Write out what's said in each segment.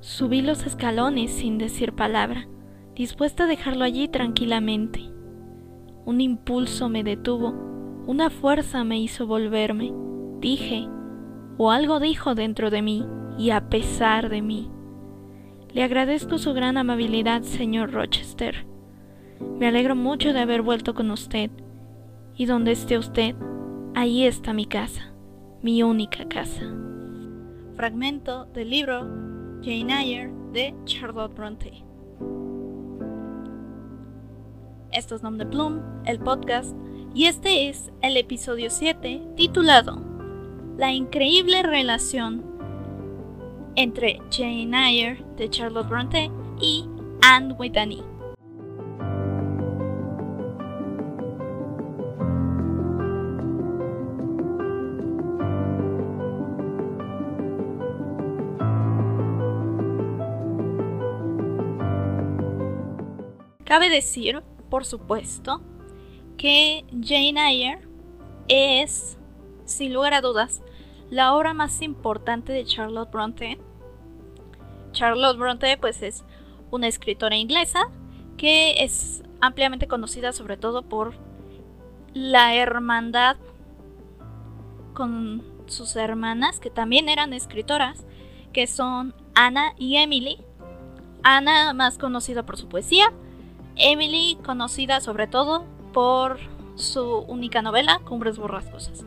Subí los escalones sin decir palabra, dispuesta a dejarlo allí tranquilamente. Un impulso me detuvo, una fuerza me hizo volverme. Dije, o algo dijo dentro de mí, y a pesar de mí. Le agradezco su gran amabilidad, señor Rochester. Me alegro mucho de haber vuelto con usted, y donde esté usted, ahí está mi casa, mi única casa. Fragmento del libro Jane Eyre de Charlotte Bronte. Esto es Nom de Plum, el podcast, y este es el episodio 7 titulado La increíble relación entre Jane Eyre de Charlotte Bronte y Anne Whitney. Cabe decir, por supuesto, que Jane Eyre es, sin lugar a dudas, la obra más importante de Charlotte Bronte. Charlotte Bronte, pues, es una escritora inglesa que es ampliamente conocida sobre todo por la hermandad con sus hermanas, que también eran escritoras, que son Anna y Emily. Anna más conocida por su poesía Emily, conocida sobre todo por su única novela, Cumbres Borrascosas.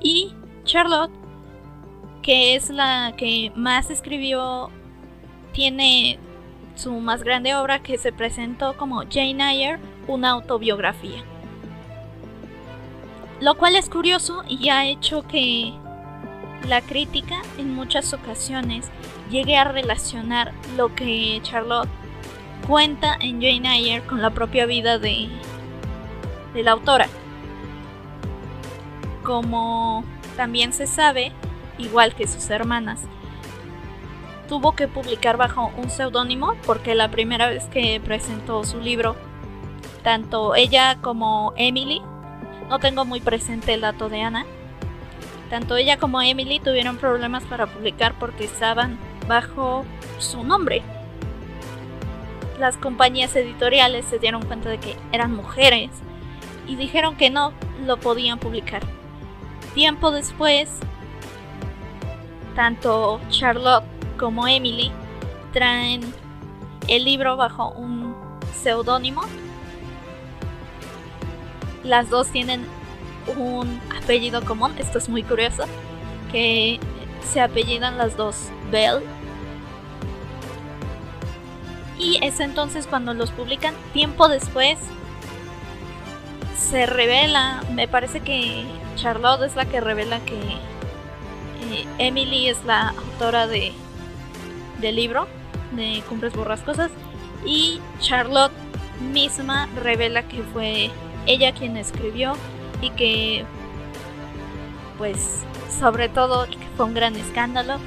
Y Charlotte, que es la que más escribió, tiene su más grande obra que se presentó como Jane Eyre, una autobiografía. Lo cual es curioso y ha hecho que la crítica en muchas ocasiones llegue a relacionar lo que Charlotte cuenta en Jane Eyre con la propia vida de, la autora. Como también se sabe, igual que sus hermanas, tuvo que publicar bajo un seudónimo porque la primera vez que presentó su libro, tanto ella como Emily, no tengo muy presente el dato de Ana, tanto ella como Emily tuvieron problemas para publicar porque estaban bajo su nombre las compañías editoriales se dieron cuenta de que eran mujeres y dijeron que no lo podían publicar. Tiempo después, tanto Charlotte como Emily traen el libro bajo un seudónimo. Las dos tienen un apellido común, esto es muy curioso, que se apellidan las dos Bell y es entonces cuando los publican. Tiempo después se revela, me parece que Charlotte es la que revela que eh, Emily es la autora de del libro de Cumbres Borrascosas y Charlotte misma revela que fue ella quien escribió y que pues sobre todo que fue un gran escándalo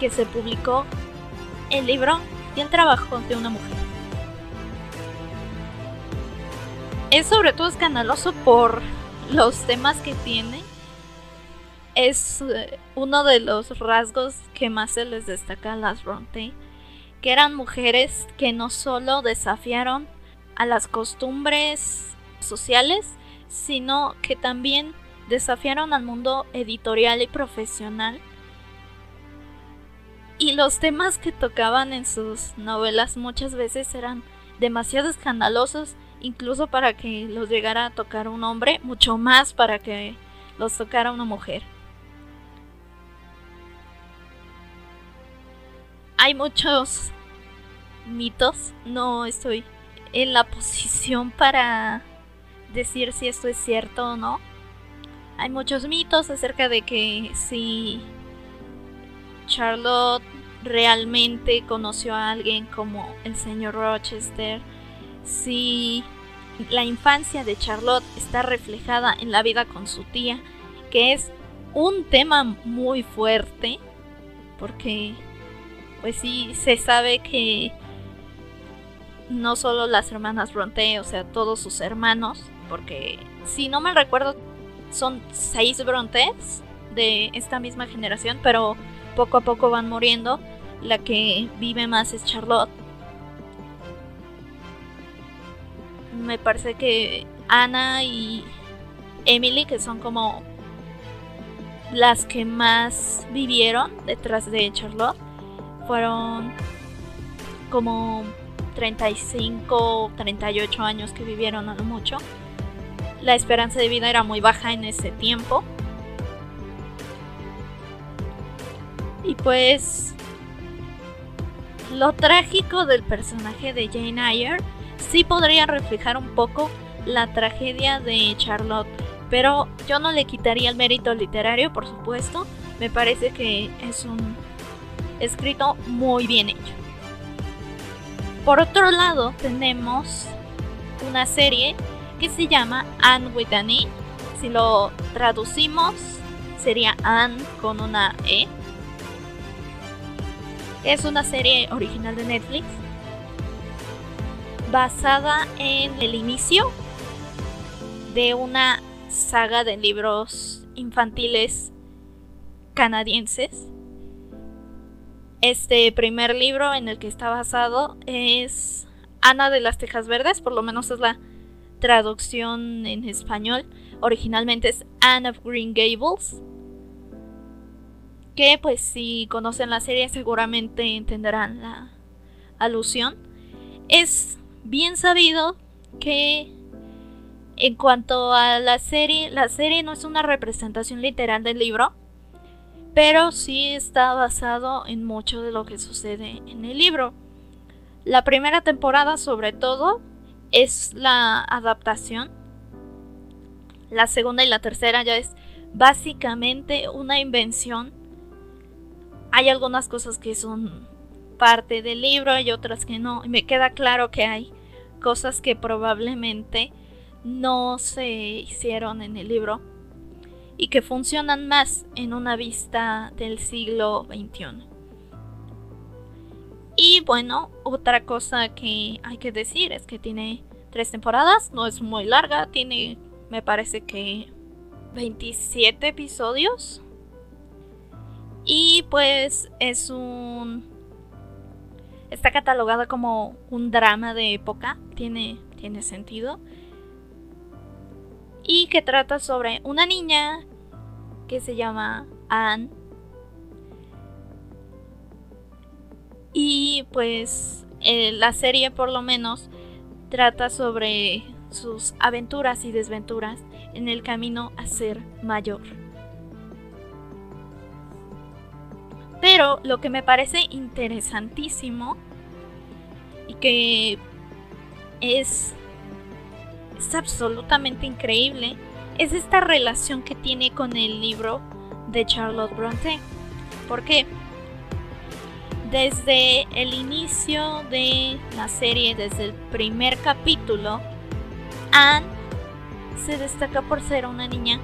que se publicó el libro y el trabajo de una mujer. Es sobre todo escandaloso por los temas que tiene. Es eh, uno de los rasgos que más se les destaca a las Bronte, que eran mujeres que no solo desafiaron a las costumbres sociales, sino que también desafiaron al mundo editorial y profesional y los temas que tocaban en sus novelas muchas veces eran demasiado escandalosos, incluso para que los llegara a tocar un hombre, mucho más para que los tocara una mujer. Hay muchos mitos, no estoy en la posición para decir si esto es cierto o no. Hay muchos mitos acerca de que si Charlotte realmente conoció a alguien como el señor Rochester, si la infancia de Charlotte está reflejada en la vida con su tía, que es un tema muy fuerte, porque pues sí se sabe que no solo las hermanas Bronte, o sea, todos sus hermanos porque si no me recuerdo son seis Brontes de esta misma generación, pero poco a poco van muriendo. La que vive más es Charlotte. Me parece que Ana y Emily, que son como las que más vivieron detrás de Charlotte, fueron como 35, 38 años que vivieron a lo mucho. La esperanza de vida era muy baja en ese tiempo. Y pues lo trágico del personaje de Jane Eyre sí podría reflejar un poco la tragedia de Charlotte, pero yo no le quitaría el mérito literario, por supuesto. Me parece que es un escrito muy bien hecho. Por otro lado, tenemos una serie que se llama Anne with an E. Si lo traducimos, sería Anne con una E. Es una serie original de Netflix basada en el inicio de una saga de libros infantiles canadienses. Este primer libro en el que está basado es Ana de las Tejas Verdes, por lo menos es la traducción en español. Originalmente es Anne of Green Gables. Que pues si conocen la serie seguramente entenderán la alusión. Es bien sabido que en cuanto a la serie, la serie no es una representación literal del libro, pero sí está basado en mucho de lo que sucede en el libro. La primera temporada sobre todo es la adaptación. La segunda y la tercera ya es básicamente una invención. Hay algunas cosas que son parte del libro y otras que no. Y me queda claro que hay cosas que probablemente no se hicieron en el libro y que funcionan más en una vista del siglo XXI. Y bueno, otra cosa que hay que decir es que tiene tres temporadas, no es muy larga, tiene me parece que 27 episodios. Y pues es un... Está catalogada como un drama de época, tiene, tiene sentido. Y que trata sobre una niña que se llama Anne Y pues eh, la serie por lo menos trata sobre sus aventuras y desventuras en el camino a ser mayor. Pero lo que me parece interesantísimo y que es, es absolutamente increíble es esta relación que tiene con el libro de Charlotte Bronte. ¿Por qué? Desde el inicio de la serie, desde el primer capítulo, Anne se destaca por ser una niña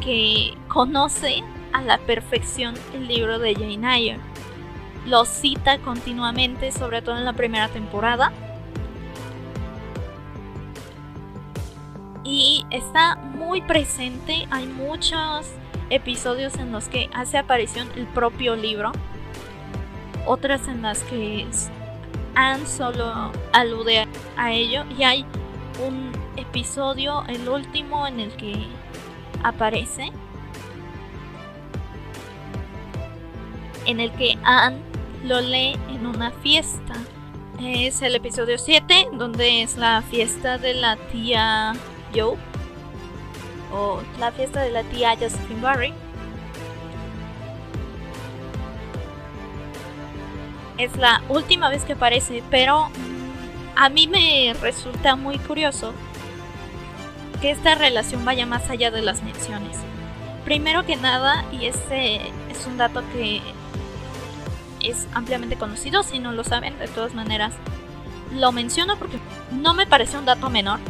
que conoce a la perfección el libro de Jane Eyre. Lo cita continuamente, sobre todo en la primera temporada. Y está muy presente, hay muchos episodios en los que hace aparición el propio libro otras en las que Anne solo alude a ello y hay un episodio, el último, en el que aparece, en el que Anne lo lee en una fiesta. Es el episodio 7, donde es la fiesta de la tía Joe, o la fiesta de la tía Josephine Barry. es la última vez que aparece, pero a mí me resulta muy curioso que esta relación vaya más allá de las menciones. Primero que nada, y este es un dato que es ampliamente conocido, si no lo saben, de todas maneras, lo menciono porque no me parece un dato menor.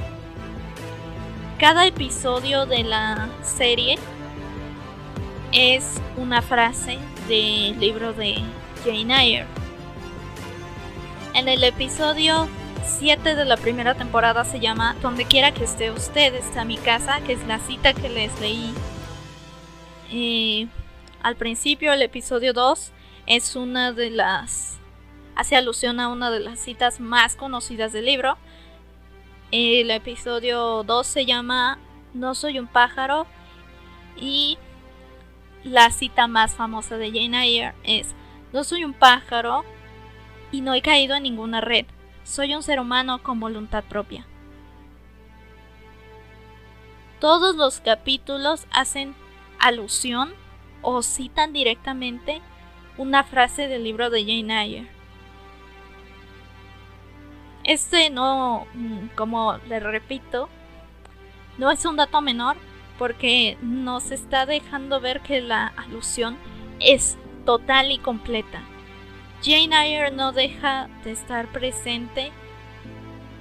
Cada episodio de la serie es una frase del libro de Jane Eyre. En el episodio 7 de la primera temporada se llama Donde quiera que esté usted, está mi casa, que es la cita que les leí eh, al principio. El episodio 2 es una de las... hace alusión a una de las citas más conocidas del libro. El episodio 2 se llama No soy un pájaro y la cita más famosa de Jane Eyre es No soy un pájaro y no he caído en ninguna red. Soy un ser humano con voluntad propia. Todos los capítulos hacen alusión o citan directamente una frase del libro de Jane Eyre. Este no, mm, como le repito, no es un dato menor porque nos está dejando ver que la alusión es total y completa. Jane Eyre no deja de estar presente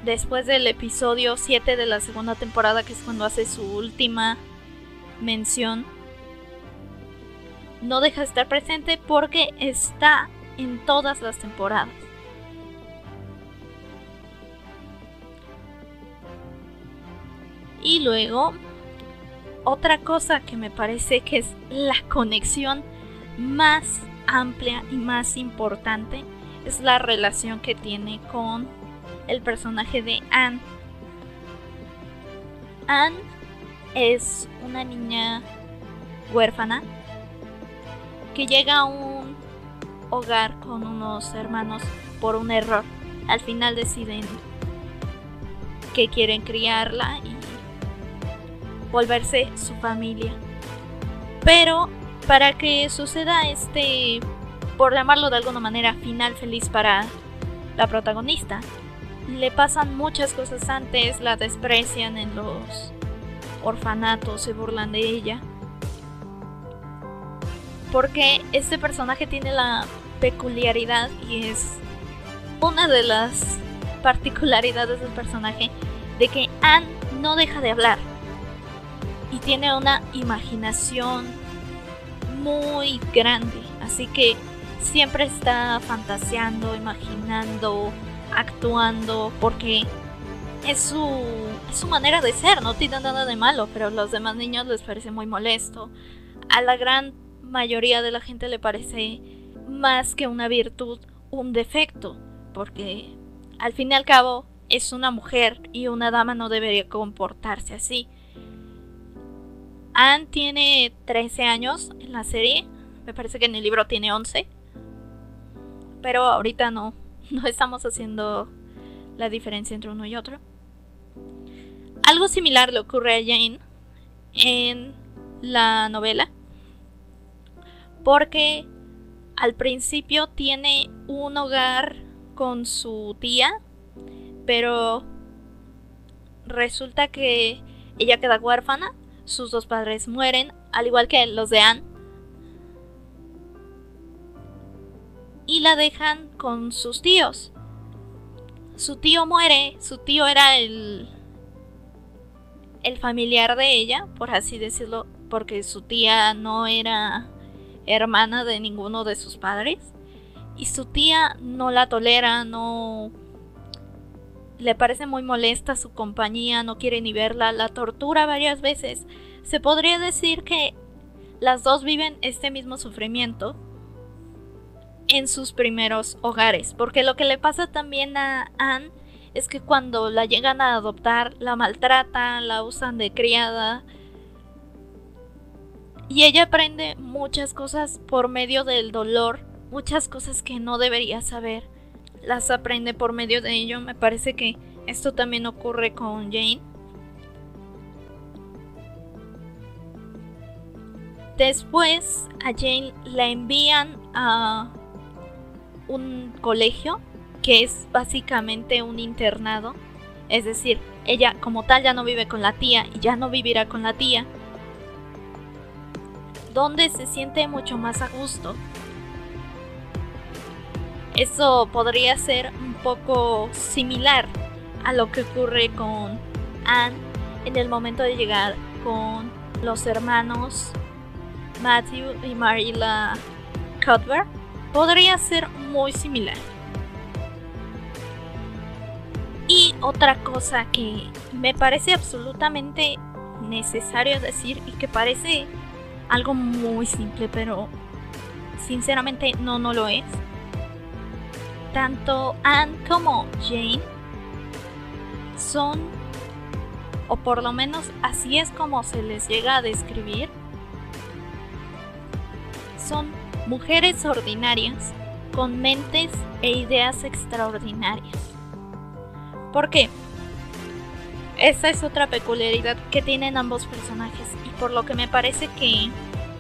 después del episodio 7 de la segunda temporada, que es cuando hace su última mención. No deja de estar presente porque está en todas las temporadas. Y luego, otra cosa que me parece que es la conexión más amplia y más importante es la relación que tiene con el personaje de Anne. Anne es una niña huérfana que llega a un hogar con unos hermanos por un error. Al final deciden que quieren criarla y volverse su familia. Pero para que suceda este, por llamarlo de alguna manera, final feliz para la protagonista. Le pasan muchas cosas antes, la desprecian en los orfanatos, se burlan de ella. Porque este personaje tiene la peculiaridad y es una de las particularidades del personaje de que Anne no deja de hablar y tiene una imaginación muy grande, así que siempre está fantaseando, imaginando, actuando, porque es su, es su manera de ser, no tiene nada de malo, pero a los demás niños les parece muy molesto. A la gran mayoría de la gente le parece más que una virtud, un defecto, porque al fin y al cabo es una mujer y una dama no debería comportarse así. Anne tiene 13 años en la serie. Me parece que en el libro tiene 11. Pero ahorita no. No estamos haciendo la diferencia entre uno y otro. Algo similar le ocurre a Jane en la novela. Porque al principio tiene un hogar con su tía. Pero resulta que ella queda huérfana sus dos padres mueren, al igual que los de Anne. Y la dejan con sus tíos. Su tío muere, su tío era el el familiar de ella, por así decirlo, porque su tía no era hermana de ninguno de sus padres. Y su tía no la tolera, no le parece muy molesta su compañía, no quiere ni verla, la tortura varias veces. Se podría decir que las dos viven este mismo sufrimiento en sus primeros hogares, porque lo que le pasa también a Anne es que cuando la llegan a adoptar, la maltratan, la usan de criada. Y ella aprende muchas cosas por medio del dolor, muchas cosas que no debería saber las aprende por medio de ello. Me parece que esto también ocurre con Jane. Después a Jane la envían a un colegio que es básicamente un internado. Es decir, ella como tal ya no vive con la tía y ya no vivirá con la tía. Donde se siente mucho más a gusto eso podría ser un poco similar a lo que ocurre con Anne en el momento de llegar con los hermanos Matthew y Marilla Cuthbert. Podría ser muy similar. otra cosa que me parece absolutamente necesario decir y que parece algo muy simple, pero sinceramente no, no lo es. Tanto Anne como Jane son, o por lo menos así es como se les llega a describir, son mujeres ordinarias con mentes e ideas extraordinarias. ¿Por qué? Esa es otra peculiaridad que tienen ambos personajes y por lo que me parece que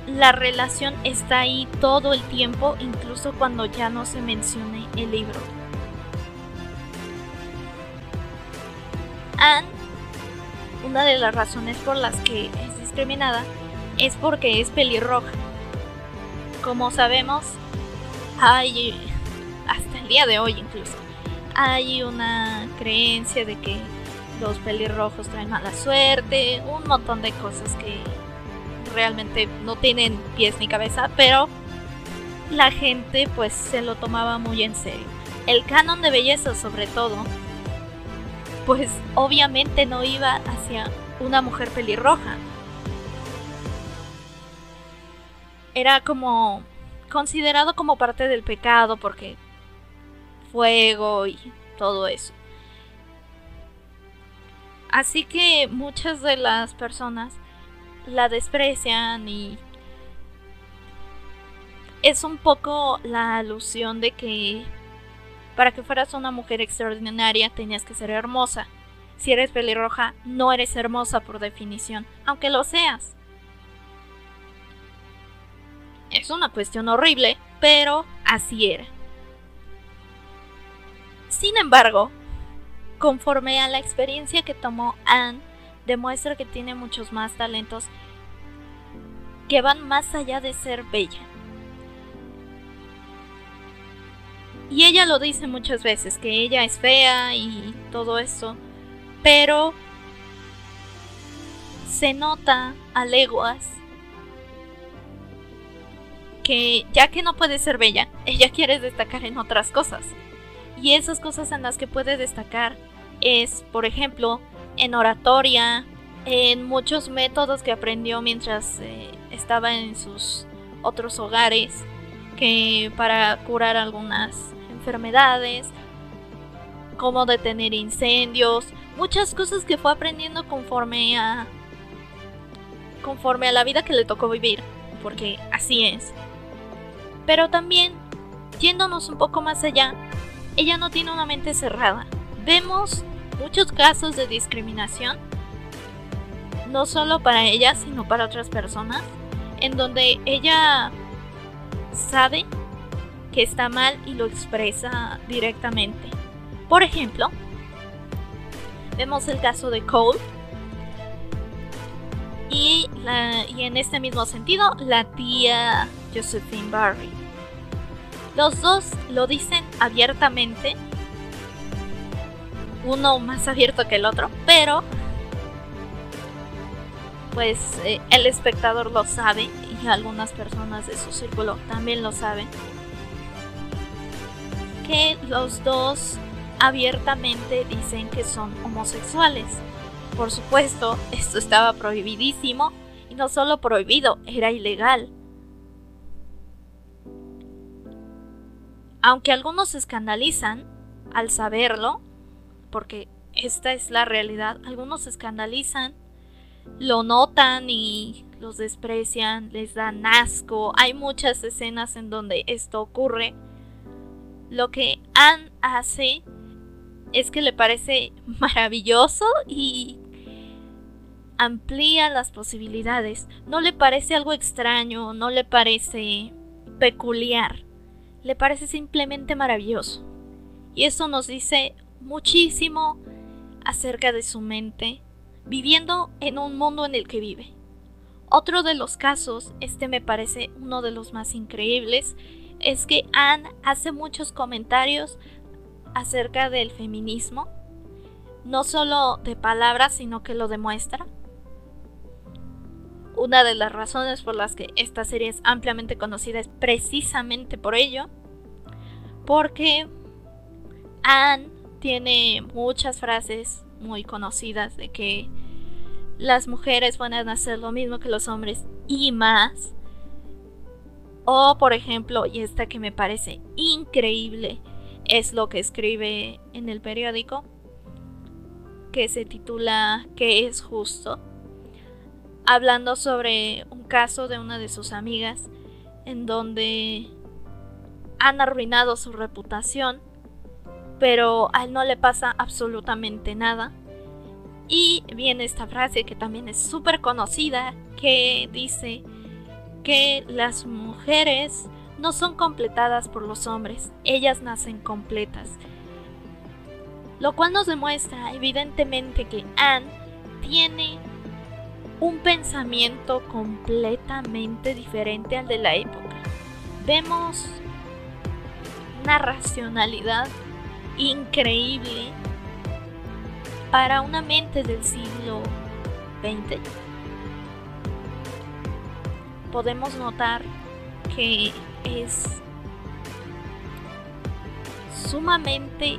la relación está ahí todo el tiempo, incluso cuando ya no se mencione el libro. Anne, una de las razones por las que es discriminada es porque es pelirroja. Como sabemos, hay, hasta el día de hoy incluso, hay una creencia de que los pelirrojos traen mala suerte, un montón de cosas que realmente no tienen pies ni cabeza, pero la gente pues se lo tomaba muy en serio. El canon de belleza sobre todo, pues obviamente no iba hacia una mujer pelirroja. Era como considerado como parte del pecado porque fuego y todo eso. Así que muchas de las personas la desprecian y es un poco la alusión de que para que fueras una mujer extraordinaria tenías que ser hermosa. Si eres pelirroja, no eres hermosa por definición, aunque lo seas. Es una cuestión horrible, pero así era. Sin embargo, conforme a la experiencia que tomó Anne, demuestra que tiene muchos más talentos que van más allá de ser bella. Y ella lo dice muchas veces, que ella es fea y todo eso, pero se nota a leguas que ya que no puede ser bella, ella quiere destacar en otras cosas. Y esas cosas en las que puede destacar es, por ejemplo, en oratoria, en muchos métodos que aprendió mientras eh, estaba en sus otros hogares, que para curar algunas enfermedades, cómo detener incendios, muchas cosas que fue aprendiendo conforme a conforme a la vida que le tocó vivir, porque así es. Pero también, yéndonos un poco más allá, ella no tiene una mente cerrada. Vemos muchos casos de discriminación, no solo para ella, sino para otras personas, en donde ella sabe que está mal y lo expresa directamente. Por ejemplo, vemos el caso de Cole, y, y, en este mismo sentido, la tía Josephine Barry. Los dos lo dicen abiertamente, uno más abierto que el otro, pero pues eh, el espectador lo sabe y algunas personas de su círculo también lo saben. Que los dos abiertamente dicen que son homosexuales. Por supuesto, esto estaba prohibidísimo y no solo prohibido, era ilegal. Aunque algunos se escandalizan al saberlo, porque esta es la realidad, algunos se escandalizan, lo notan y los desprecian, les dan asco. Hay muchas escenas en donde esto ocurre. Lo que Anne hace es que le parece maravilloso y amplía las posibilidades. No le parece algo extraño, no le parece peculiar le parece simplemente maravilloso. Y eso nos dice muchísimo acerca de su mente, viviendo en un mundo en el que vive. Otro de los casos, este me parece uno de los más increíbles, es que Anne hace muchos comentarios acerca del feminismo, no solo de palabras, sino que lo demuestra una de las razones por las que esta serie es ampliamente conocida es precisamente por ello. Porque Anne tiene muchas frases muy conocidas de que las mujeres van a hacer lo mismo que los hombres y más. O por ejemplo, y esta que me parece increíble, es lo que escribe en el periódico, que se titula ¿Qué es justo? Hablando sobre un caso de una de sus amigas en donde han arruinado su reputación, pero a él no le pasa absolutamente nada. Y viene esta frase que también es súper conocida, que dice que las mujeres no son completadas por los hombres, ellas nacen completas. Lo cual nos demuestra evidentemente que Anne tiene un pensamiento completamente diferente al de la época. Vemos una racionalidad increíble para una mente del siglo XX. Podemos notar que es sumamente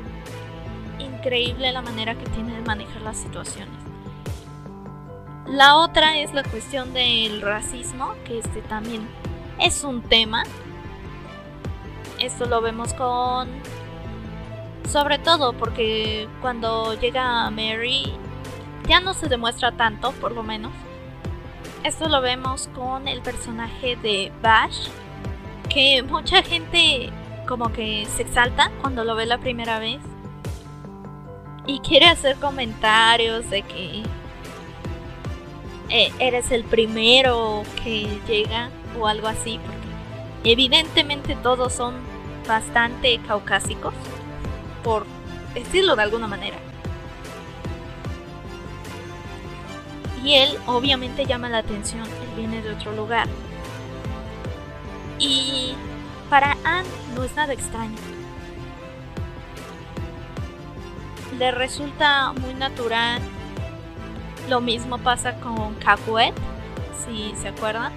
increíble la manera que tiene de manejar las situaciones. La otra es la cuestión del racismo, que este también es un tema. Esto lo vemos con... Sobre todo porque cuando llega Mary ya no se demuestra tanto, por lo menos. Esto lo vemos con el personaje de Bash, que mucha gente como que se exalta cuando lo ve la primera vez y quiere hacer comentarios de que eh, eres el primero que llega o algo así, porque evidentemente todos son bastante caucásicos, por decirlo de alguna manera. Y él obviamente llama la atención, él viene de otro lugar. Y para Anne no es nada extraño. Le resulta muy natural. Lo mismo pasa con Capuet, si se acuerdan.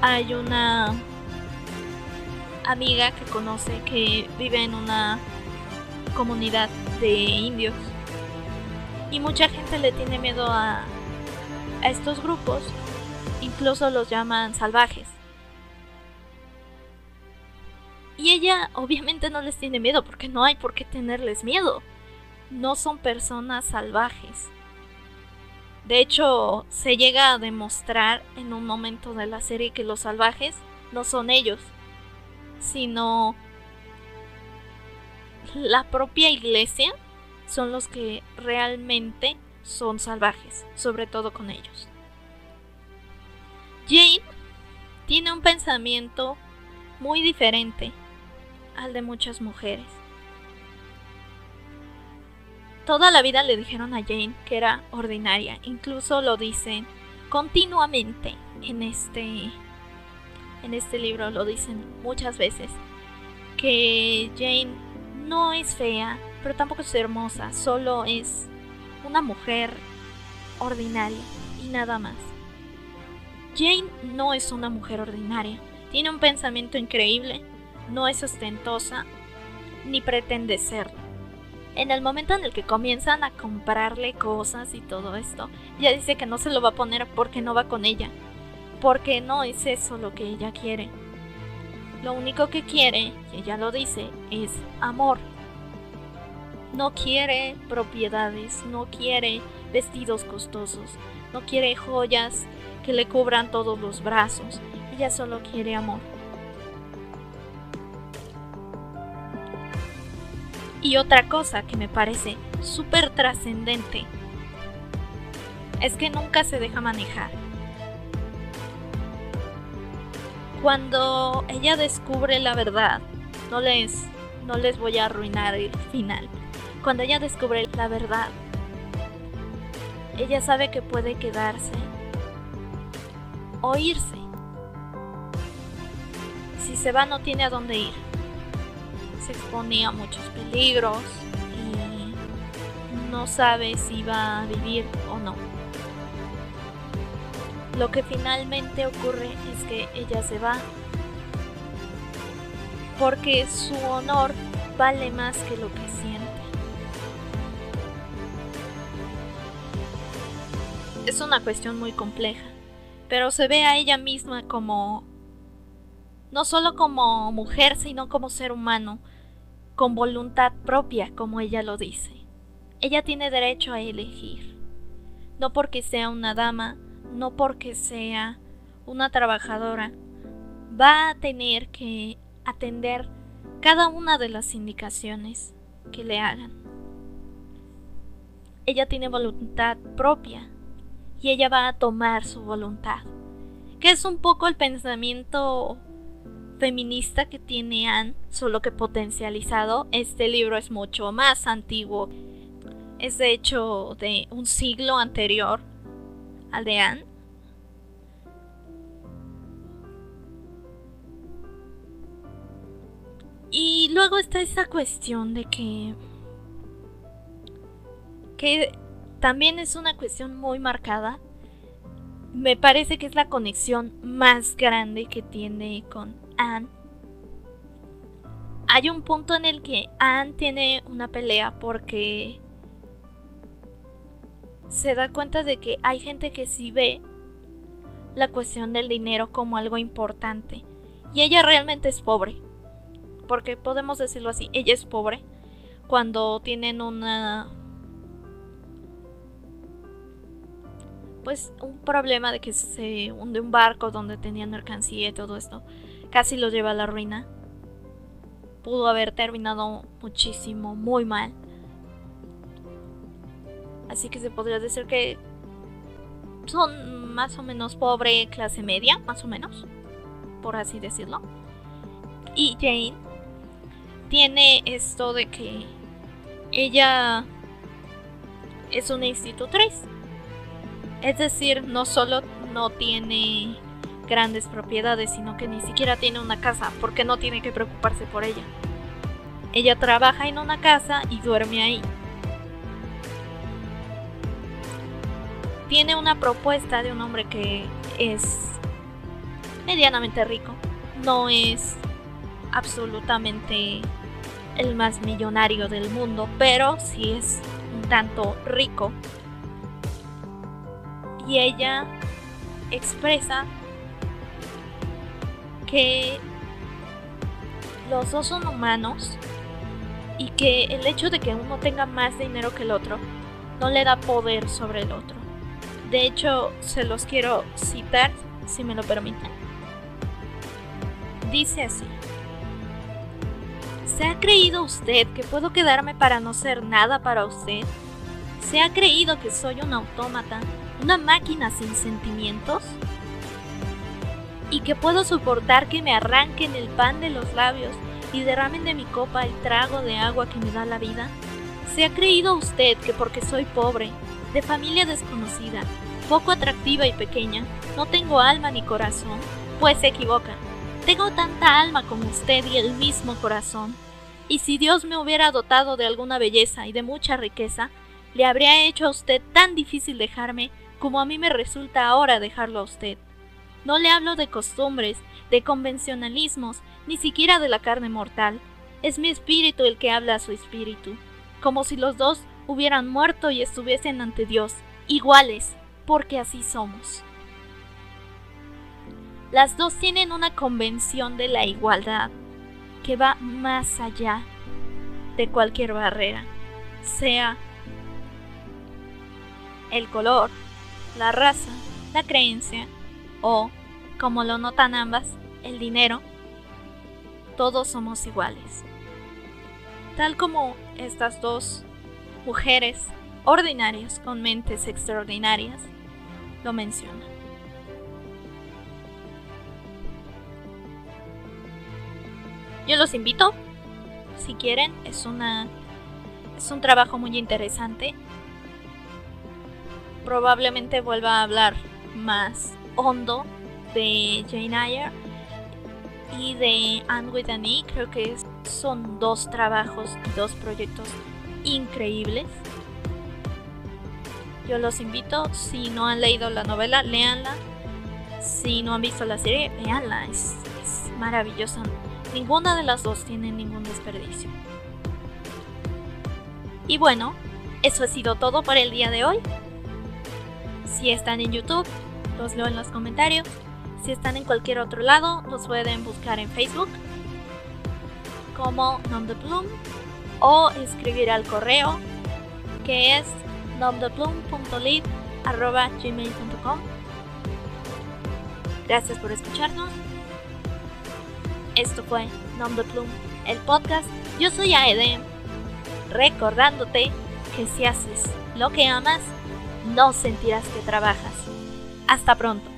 Hay una amiga que conoce que vive en una comunidad de indios. Y mucha gente le tiene miedo a, estos grupos. Incluso los llaman salvajes. Y ella obviamente no les tiene miedo porque no hay por qué tenerles miedo. No son personas salvajes. De hecho, se llega a demostrar en un momento de la serie que los salvajes no son ellos, sino la propia iglesia son los que realmente son salvajes, sobre todo con ellos. Jane tiene un pensamiento muy diferente al de muchas mujeres. Toda la vida le dijeron a Jane que era ordinaria, incluso lo dicen continuamente en este en este libro lo dicen muchas veces que Jane no es fea, pero tampoco es hermosa, solo es una mujer ordinaria y nada más. Jane no es una mujer ordinaria, tiene un pensamiento increíble, no es ostentosa ni pretende serlo. En el momento en el que comienzan a comprarle cosas y todo esto, ella dice que no se lo va a poner porque no va con ella, porque no es eso lo que ella quiere. Lo único que quiere, y ella lo dice, es amor. No quiere propiedades, no quiere vestidos costosos, no quiere joyas que le cubran todos los brazos, ella solo quiere amor. Y otra cosa que me parece súper trascendente es que nunca se deja manejar. Cuando ella descubre la verdad, no les, no les voy a arruinar el final. Cuando ella descubre la verdad, ella sabe que puede quedarse o irse. Si se va no tiene a dónde ir se expone a muchos peligros y no sabe si va a vivir. Lo que finalmente ocurre es que ella se va, porque su honor vale más que lo que siente. Es una cuestión muy compleja, pero se ve a ella misma como no solo como mujer, sino como ser humano, con voluntad propia, como ella lo dice. Ella tiene derecho a elegir. No porque sea una dama, no porque sea una trabajadora, va a tener que atender cada una de las indicaciones que le hagan. Ella tiene voluntad propia y ella va a tomar su voluntad, que es un poco el pensamiento feminista que tiene Anne, solo que potencializado. Este libro es mucho más antiguo. Es de hecho de un siglo anterior al de Anne. Y luego está esa cuestión de que que también es una cuestión muy marcada. Me parece que es la conexión más grande que tiene con Anne. Hay un punto en el que Anne tiene una pelea porque se da cuenta de que hay gente que sí ve la cuestión del dinero como algo importante. Y ella realmente es pobre. Porque podemos decirlo así, ella es pobre. Cuando tienen una... Pues un problema de que se hunde un barco donde tenían mercancía y todo esto casi lo lleva a la ruina. Pudo haber terminado muchísimo, muy mal. Así que se podría decir que son más o menos pobre clase media, más o menos, por así decirlo. Y Jane tiene esto de que ella es una institutriz. Es decir, no solo no tiene grandes propiedades, sino que ni siquiera tiene una casa, porque no tiene que preocuparse por ella. Ella trabaja en una casa y duerme ahí. Tiene una propuesta de un hombre que es medianamente rico. No es absolutamente el más millonario del mundo, pero sí es un tanto rico. Y ella expresa que los dos son humanos y que el hecho de que uno tenga más dinero que el otro no le da poder sobre el otro. De hecho, se los quiero citar, si me lo permiten. Dice así. ¿Se ha creído usted que puedo quedarme para no ser nada para usted? ¿Se ha creído que soy un autómata, una máquina sin sentimientos? y que puedo soportar que me arranquen el pan de los labios y derramen de mi copa el trago de agua que me da la vida? ¿Se ha creído usted que porque soy pobre, de familia desconocida, poco atractiva y pequeña, no tengo alma ni corazón? Pues se equivoca. Tengo tanta alma como usted y el mismo corazón. Y si Dios me hubiera dotado de alguna belleza y de mucha riqueza, le habría hecho a usted tan difícil dejarme como a mí me resulta ahora dejarlo a usted. No le hablo de costumbres, de convencionalismos, ni siquiera de la carne mortal. Es mi espíritu el que habla a su espíritu, como si los dos hubieran muerto y estuviesen ante Dios, iguales, porque así somos. Las dos tienen una convención de la igualdad que va más allá de cualquier barrera, sea el color, la raza, la creencia, o, como lo notan ambas, el dinero, todos somos iguales. Tal como estas dos mujeres ordinarias con mentes extraordinarias lo mencionan. Yo los invito, si quieren, es una es un trabajo muy interesante. Probablemente vuelva a hablar más hondo de Jane Eyre y de Anne with an e. Creo que son dos trabajos dos proyectos increíbles. Yo los invito, si no han leído la novela, léanla. Si no han visto la serie, véanla. Es, maravillosa. Ninguna de las dos tiene ningún desperdicio. Y bueno, eso ha sido todo por el día de hoy. Si están en YouTube, los leo en los comentarios. Si están en cualquier otro lado, los pueden buscar en Facebook como Nom de Plum o escribir al correo que es nomdeplum.live.gmail.com Gracias por escucharnos. Esto fue Nom el podcast. Yo soy Aedem, recordándote que si haces lo que amas, no sentirás que trabajas. Hasta pronto.